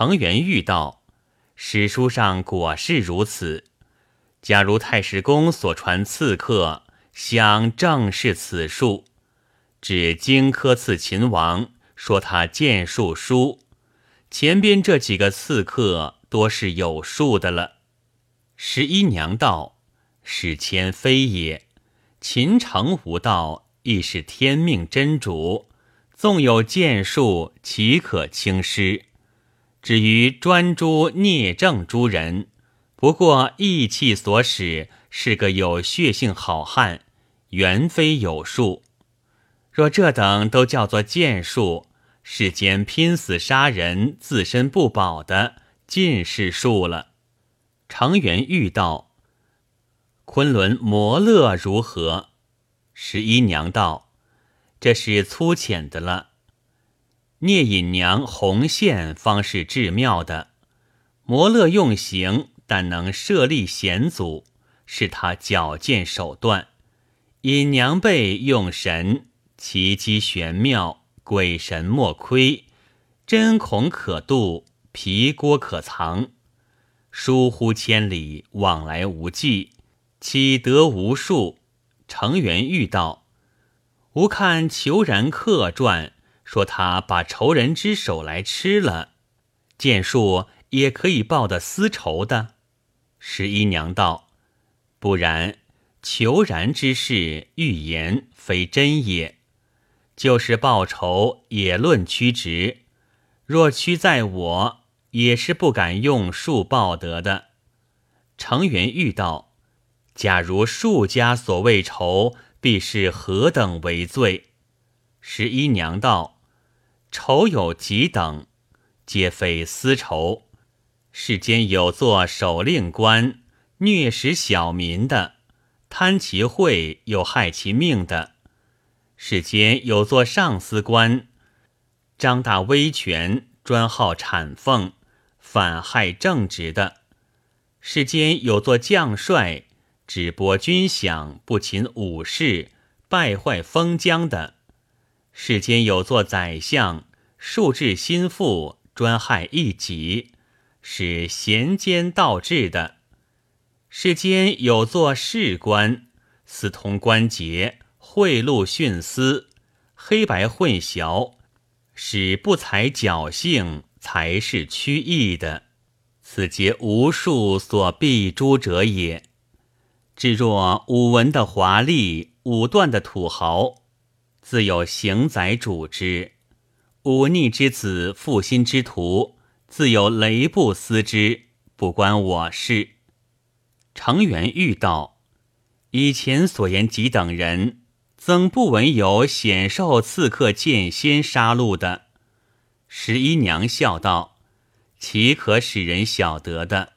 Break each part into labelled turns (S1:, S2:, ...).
S1: 程元玉道：“史书上果是如此。假如太史公所传刺客，想正是此术。指荆轲刺秦王，说他剑术疏。前边这几个刺客，多是有数的了。”十一娘道：“史谦非也。秦城无道，亦是天命真主。纵有剑术，岂可轻施？”至于专诸聂政诸人，不过意气所使，是个有血性好汉，原非有术。若这等都叫做剑术，世间拼死杀人、自身不保的，尽是术了。程元玉道：“昆仑摩勒如何？”十一娘道：“这是粗浅的了。”聂隐娘红线方是至妙的，摩勒用刑，但能设立险阻，是他矫健手段。隐娘辈用神，奇机玄妙，鬼神莫窥，针孔可度，皮锅可藏，疏忽千里，往来无际，岂得无数？程元玉道：“吾看虬髯客传。”说他把仇人之手来吃了，剑术也可以报的私仇的。十一娘道：“不然，求然之事预言非真也。就是报仇也论曲直，若屈在我，也是不敢用术报得的。”程元玉道：“假如术家所谓仇，必是何等为罪？”十一娘道。仇有几等，皆非私仇。世间有做守令官虐食小民的，贪其贿又害其命的；世间有做上司官张大威权专好谄奉反害正直的；世间有做将帅只拨军饷不勤武士败坏封疆的。世间有座宰相，数治心腹，专害一己，是贤奸盗智的；世间有座士官，私通关节，贿赂徇私，黑白混淆，使不才侥幸，才是曲意的。此皆无数所必诛者也。至若武文的华丽，武断的土豪。自有行宰主之，忤逆之子，负心之徒，自有雷不思之，不关我事。程元玉道：以前所言几等人，曾不闻有显受刺客剑仙杀戮的？十一娘笑道：岂可使人晓得的？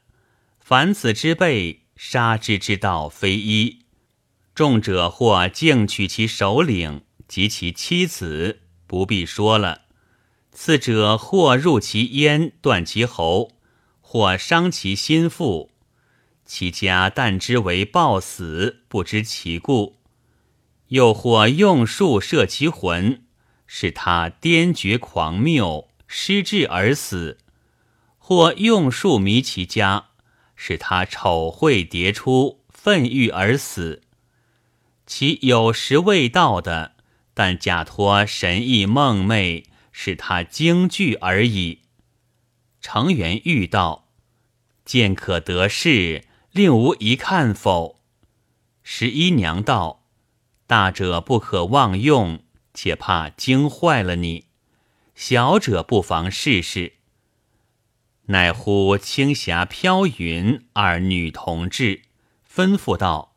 S1: 凡此之辈，杀之之道非一。众者或敬取其首领。及其妻子不必说了，次者或入其咽断其喉，或伤其心腹，其家但知为暴死，不知其故；又或用术摄其魂，使他癫厥狂谬，失智而死；或用术迷其家，使他丑秽迭出，愤郁而死。其有时未到的。但假托神意梦寐，使他惊惧而已。程元玉道：“见可得势，令吾一看否？”十一娘道：“大者不可妄用，且怕惊坏了你；小者不妨试试。”乃呼青霞飘云二女同志，吩咐道：“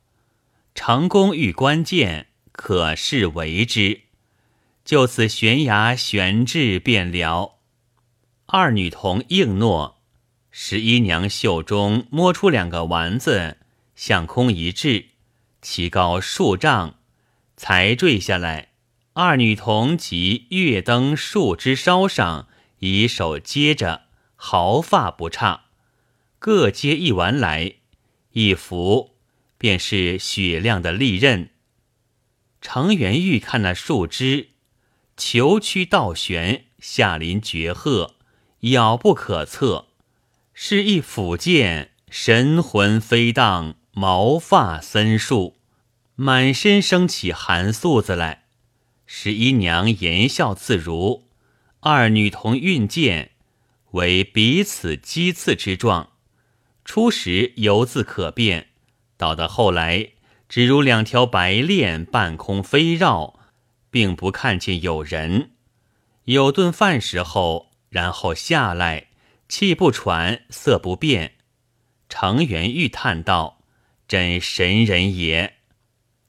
S1: 成功遇关键。”可是为之，就此悬崖悬置便了。二女童应诺，十一娘袖中摸出两个丸子，向空一掷，其高数丈，才坠下来。二女童即跃登树枝梢上，以手接着，毫发不差，各接一丸来，一扶，便是雪亮的利刃。程元玉看那树枝，虬曲倒悬，下临绝壑，杳不可测。是一斧剑，神魂飞荡，毛发森束，满身生起寒素子来。十一娘言笑自如，二女童运剑，为彼此击刺之状。初时犹自可辨，到得后来，只如两条白练半空飞绕，并不看见有人。有顿饭时候，然后下来。气不喘，色不变。程元玉叹道：“真神人也。”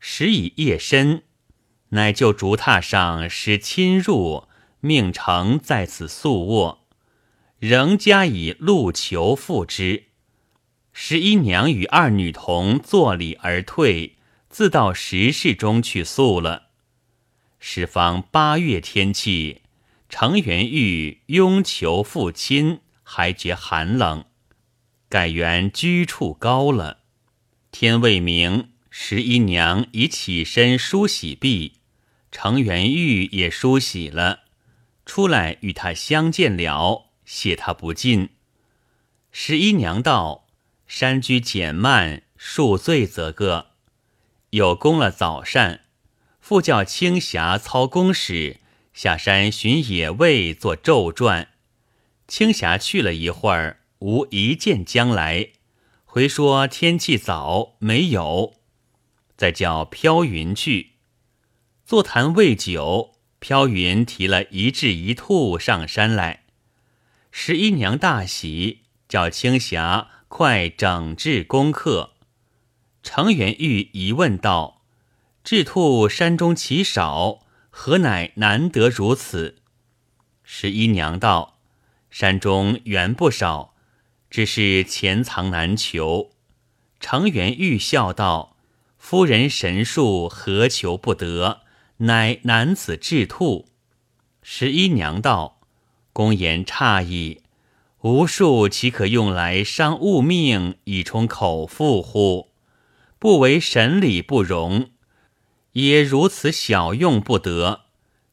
S1: 时已夜深，乃就竹榻上使亲入，命程在此宿卧，仍加以路求复之。十一娘与二女童坐礼而退，自到石室中去宿了。时方八月天气，程元玉拥求父亲。还觉寒冷，改原居处高了。天未明，十一娘已起身梳洗毕，程元玉也梳洗了，出来与他相见了，谢他不尽。十一娘道：“山居简慢，恕罪则个。”又攻了早膳，复叫青霞操公使下山寻野味做昼转。青霞去了一会儿，无一见将来，回说天气早，没有。再叫飘云去，坐谈未久，飘云提了一雉一兔上山来。十一娘大喜，叫青霞快整治功课。程元玉疑问道：“雉兔山中奇少，何乃难得如此？”十一娘道。山中原不少，只是钱藏难求。程元玉笑道：“夫人神术何求不得？乃男子智兔。”十一娘道：“公言差矣，无术岂可用来伤物命，以充口腹乎？不为神理不容，也如此小用不得。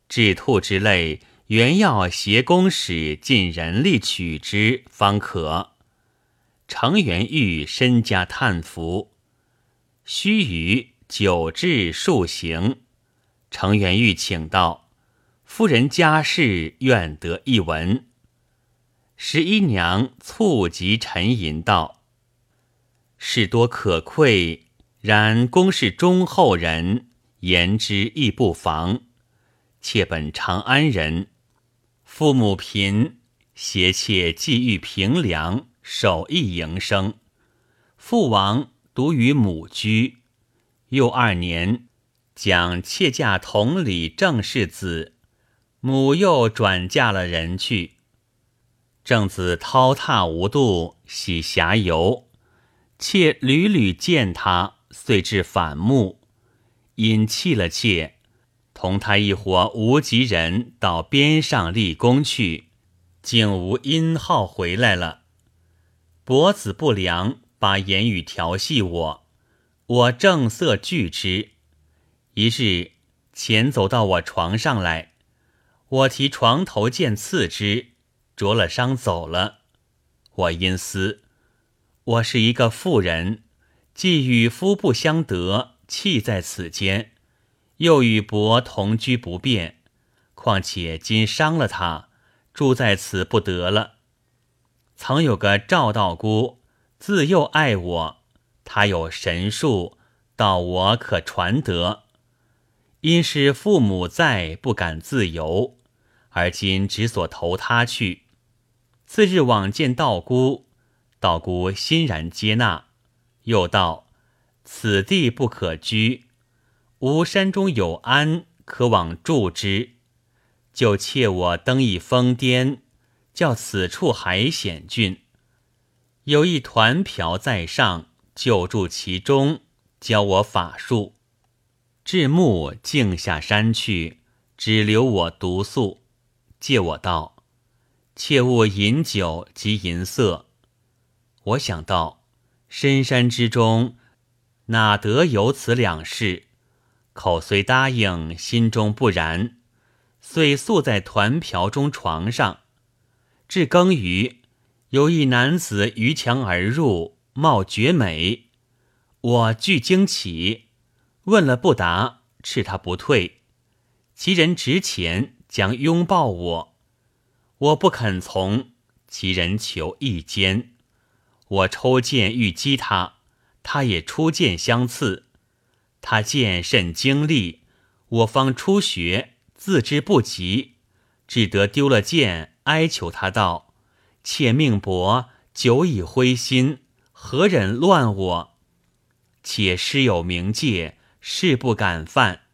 S1: 智兔之类。”原要携公使尽人力取之方可。程元玉身家叹服，须臾久至数行。程元玉请道：“夫人家事，愿得一闻。”十一娘促及沉吟道：“事多可愧，然公是忠厚人，言之亦不妨。妾本长安人。”父母贫，携妾寄寓平凉，守义营生。父亡，独与母居。又二年，将妾嫁同里郑氏子，母又转嫁了人去。郑子滔踏无度，喜侠游，妾屡屡见他，遂至反目，因弃了妾。同他一伙无极人到边上立功去，竟无音号回来了。伯子不良，把言语调戏我，我正色拒之。一日前走到我床上来，我提床头剑刺之，着了伤走了。我因思，我是一个妇人，既与夫不相得，弃在此间。又与伯同居不便，况且今伤了他，住在此不得了。曾有个赵道姑，自幼爱我，他有神术，道我可传得。因是父母在，不敢自由，而今只所投他去。次日往见道姑，道姑欣然接纳，又道此地不可居。吾山中有安，可往住之。就切我登一峰巅，叫此处海险峻，有一团瓢在上，就住其中，教我法术。至暮径下山去，只留我独宿。借我道，切勿饮酒及淫色。我想到深山之中，哪得有此两事？口虽答应，心中不然，遂宿在团瓢中床上。至更余，有一男子逾墙而入，貌绝美。我惧惊起，问了不答，斥他不退。其人直前将拥抱我，我不肯从。其人求一肩，我抽剑欲击他，他也出剑相刺。他剑甚精利，我方初学，自知不及，只得丢了剑，哀求他道：“妾命薄，久已灰心，何忍乱我？且师有名戒，誓不敢犯。”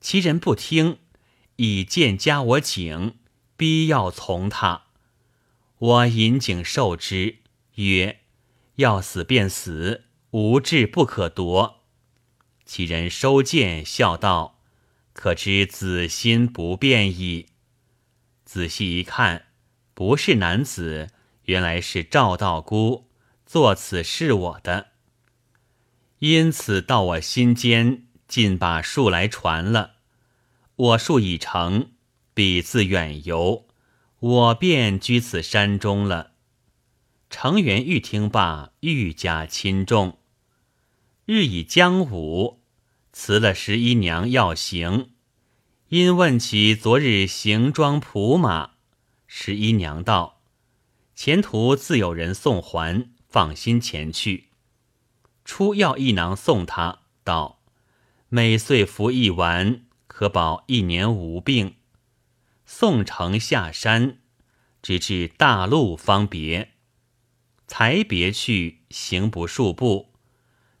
S1: 其人不听，以剑加我颈，逼要从他。我引颈受之，曰：“要死便死，无志不可夺。”其人收剑，笑道：“可知子心不变矣。”仔细一看，不是男子，原来是赵道姑做此事我的。因此到我心间，尽把术来传了。我术已成，彼自远游。我便居此山中了。程元玉听罢，愈加亲重。日已将午，辞了十一娘要行。因问起昨日行装仆马，十一娘道：“前途自有人送还，放心前去。”初要一囊送他，道：“每岁服一丸，可保一年无病。”送城下山，直至大路方别。才别去，行不数步。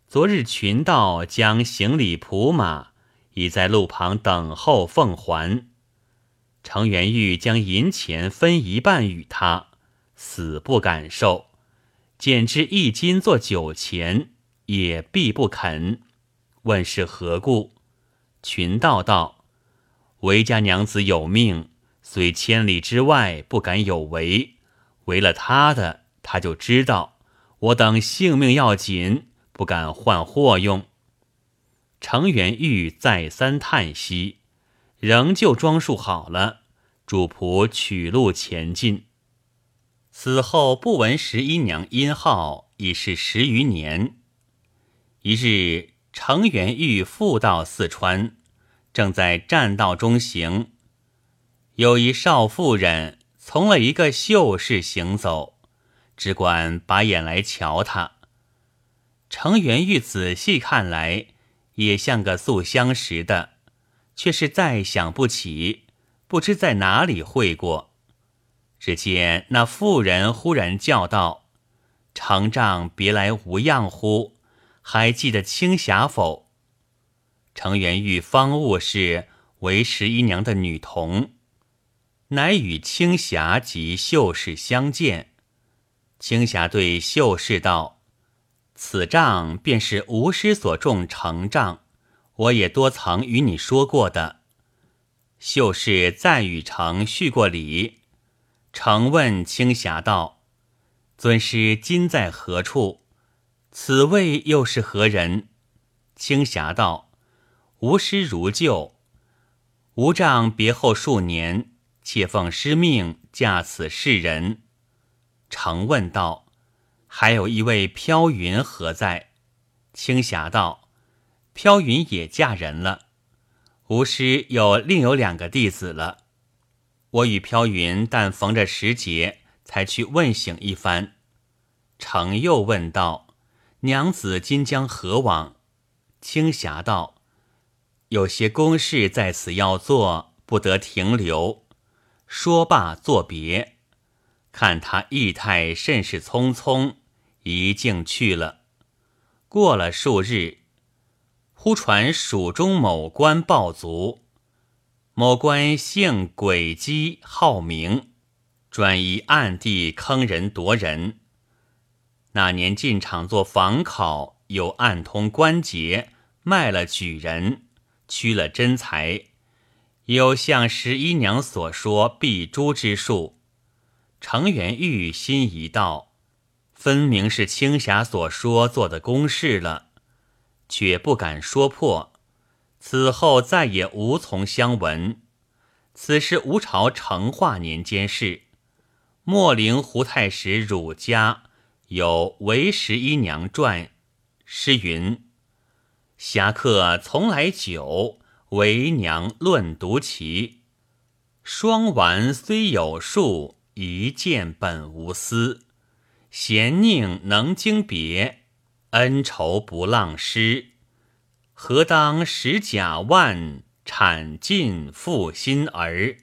S1: 昨日群盗将行李仆马已在路旁等候奉还。程元玉将银钱分一半与他，死不敢受。减之一金做酒钱，也必不肯。问是何故？群盗道：“韦家娘子有命。”虽千里之外不敢有违，为了他的，他就知道我等性命要紧，不敢换货用。程元玉再三叹息，仍旧装束好了，主仆取路前进。此后不闻十一娘音号，已是十余年。一日，程元玉复到四川，正在栈道中行。有一少妇人从了一个秀士行走，只管把眼来瞧他。程元玉仔细看来，也像个素相识的，却是再想不起，不知在哪里会过。只见那妇人忽然叫道：“程丈别来无恙乎？还记得青霞否？”程元玉方悟是为十一娘的女童。乃与青霞及秀士相见，青霞对秀士道：“此帐便是吴师所种成帐，我也多曾与你说过的。”秀士再与程叙过礼，程问青霞道：“尊师今在何处？此位又是何人？”青霞道：“吾师如旧，吾丈别后数年。”且奉师命嫁此世人，常问道：“还有一位飘云何在？”青霞道：“飘云也嫁人了。吾师有另有两个弟子了。我与飘云但逢着时节，才去问醒一番。”程又问道：“娘子今将何往？”青霞道：“有些公事在此要做，不得停留。”说罢，作别。看他意态甚是匆匆，一径去了。过了数日，忽传蜀中某官报卒。某官姓诡机，好名，专以暗地坑人夺人。那年进场做房考，有暗通关节，卖了举人，屈了真才。有像十一娘所说避珠之术，程元玉心一道，分明是青霞所说做的公事了，却不敢说破。此后再也无从相闻。此时吴朝成化年间事，莫陵胡太史汝家有韦十一娘传，诗云：“侠客从来久，为娘论独奇。双丸虽有数，一见本无私。贤宁能经别，恩仇不浪失。何当使甲万，产尽负心儿。”